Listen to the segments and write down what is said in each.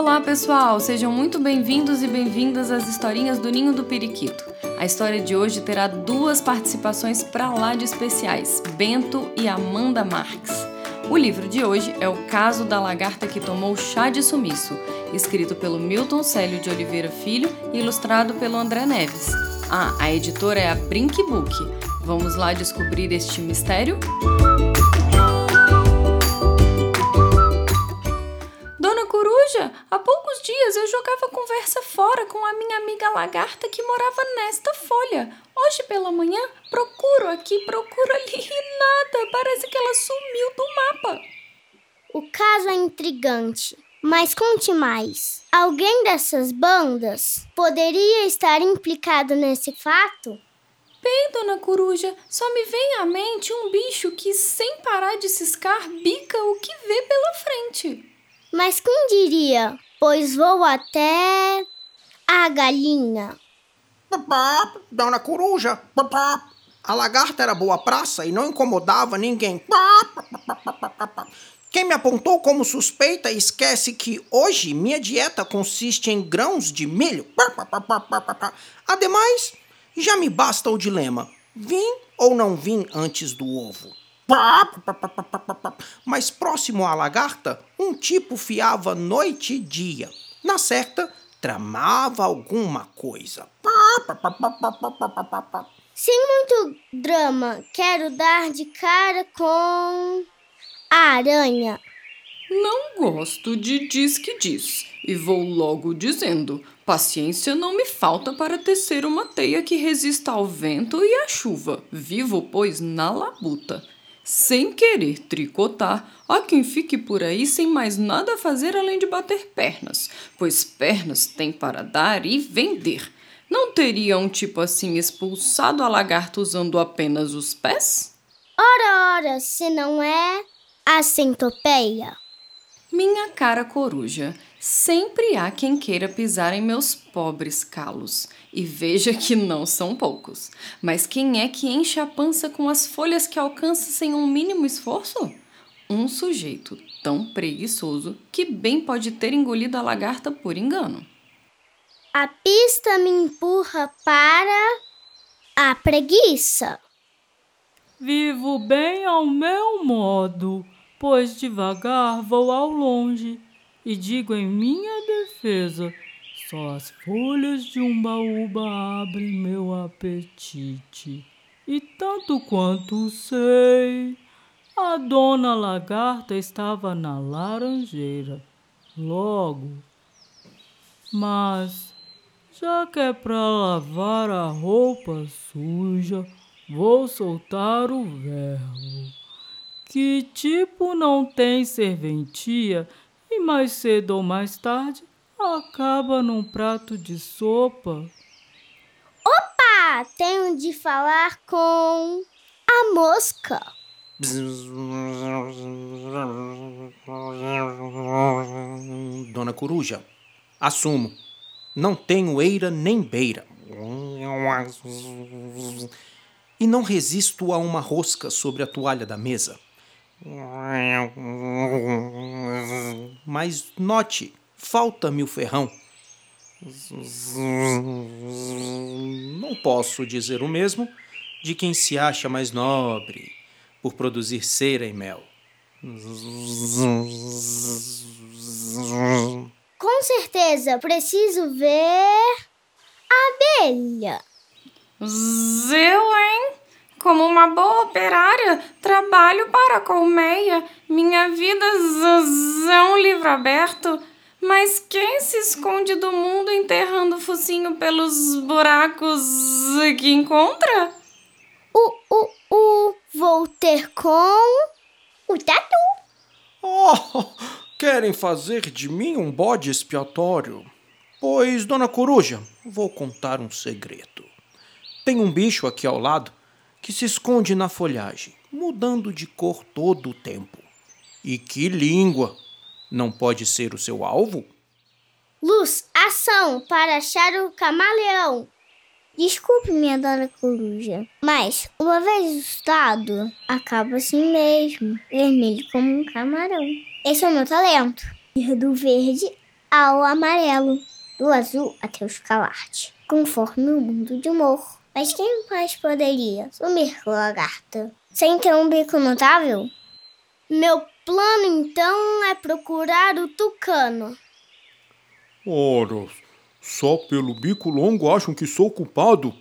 Olá, pessoal! Sejam muito bem-vindos e bem-vindas às historinhas do Ninho do Periquito. A história de hoje terá duas participações pra lá de especiais, Bento e Amanda Marques. O livro de hoje é O Caso da Lagarta que Tomou Chá de Sumiço, escrito pelo Milton Célio de Oliveira Filho e ilustrado pelo André Neves. Ah, a editora é a Brink Book. Vamos lá descobrir este mistério? Dona há poucos dias eu jogava conversa fora com a minha amiga lagarta que morava nesta folha. Hoje pela manhã procuro aqui, procuro ali e nada. Parece que ela sumiu do mapa. O caso é intrigante, mas conte mais. Alguém dessas bandas poderia estar implicado nesse fato? Bem, dona Coruja, só me vem à mente um bicho que, sem parar de ciscar, bica o que vê pela frente. Mas quem diria? Pois vou até a galinha. Papá, Dona Coruja, papá. A lagarta era boa praça e não incomodava ninguém. Quem me apontou como suspeita esquece que hoje minha dieta consiste em grãos de milho. Ademais, já me basta o dilema: vim ou não vim antes do ovo? Mas próximo à lagarta, um tipo fiava noite e dia. Na certa, tramava alguma coisa. Sem muito drama, quero dar de cara com a aranha. Não gosto de diz que diz, e vou logo dizendo: paciência não me falta para tecer uma teia que resista ao vento e à chuva. Vivo, pois, na labuta. Sem querer tricotar, há quem fique por aí sem mais nada a fazer além de bater pernas, pois pernas tem para dar e vender. Não teria um tipo assim expulsado a lagarta usando apenas os pés? Ora, ora, se não é a centopeia. Minha cara coruja, sempre há quem queira pisar em meus pobres calos. E veja que não são poucos. Mas quem é que enche a pança com as folhas que alcança sem um mínimo esforço? Um sujeito tão preguiçoso que bem pode ter engolido a lagarta por engano. A pista me empurra para a preguiça. Vivo bem ao meu modo, pois devagar vou ao longe, e digo em minha defesa: só as folhas de um baúba abrem meu apetite. E tanto quanto sei, a dona lagarta estava na laranjeira. Logo. Mas, já que é para lavar a roupa suja, vou soltar o verbo. Que tipo não tem serventia e mais cedo ou mais tarde acaba num prato de sopa. Opa! Tenho de falar com a mosca. Dona Coruja, assumo. Não tenho eira nem beira. E não resisto a uma rosca sobre a toalha da mesa. Mas note, falta-me o ferrão. Não posso dizer o mesmo de quem se acha mais nobre por produzir cera e mel. Com certeza, preciso ver a abelha. Eu, hein? Como uma boa trabalho para a colmeia. Minha vida é um livro aberto. Mas quem se esconde do mundo enterrando o focinho pelos buracos que encontra? O, o, o, vou ter com o tatu. Oh, querem fazer de mim um bode expiatório? Pois, dona Coruja, vou contar um segredo. Tem um bicho aqui ao lado que se esconde na folhagem, mudando de cor todo o tempo. E que língua! Não pode ser o seu alvo? Luz, ação para achar o camaleão. Desculpe, minha dona coruja, mas uma vez assustado, acaba assim mesmo, vermelho como um camarão. Esse é o meu talento. Ir do verde ao amarelo, do azul até o escalarte, conforme o mundo de humor. Mas quem mais poderia sumir com a lagarta sem ter um bico notável? Meu plano então é procurar o tucano. Ora, só pelo bico longo acham que sou culpado?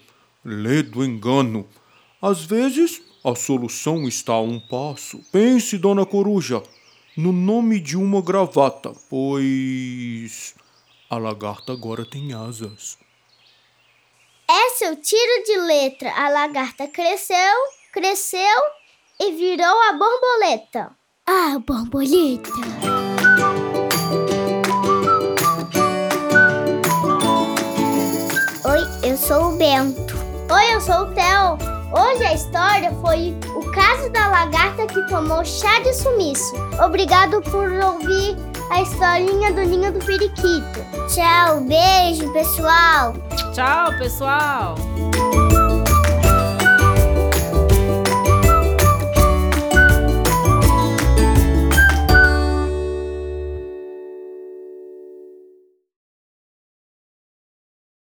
Ledo engano. Às vezes, a solução está a um passo. Pense, dona Coruja, no nome de uma gravata, pois a lagarta agora tem asas. É seu tiro de letra. A lagarta cresceu, cresceu e virou a borboleta. Ah, borboleta. Oi, eu sou o Bento. Oi, eu sou o Theo. Hoje a história foi o caso da lagarta que tomou chá de sumiço. Obrigado por ouvir a historinha do ninho do periquito. Tchau, beijo, pessoal. Tchau, pessoal.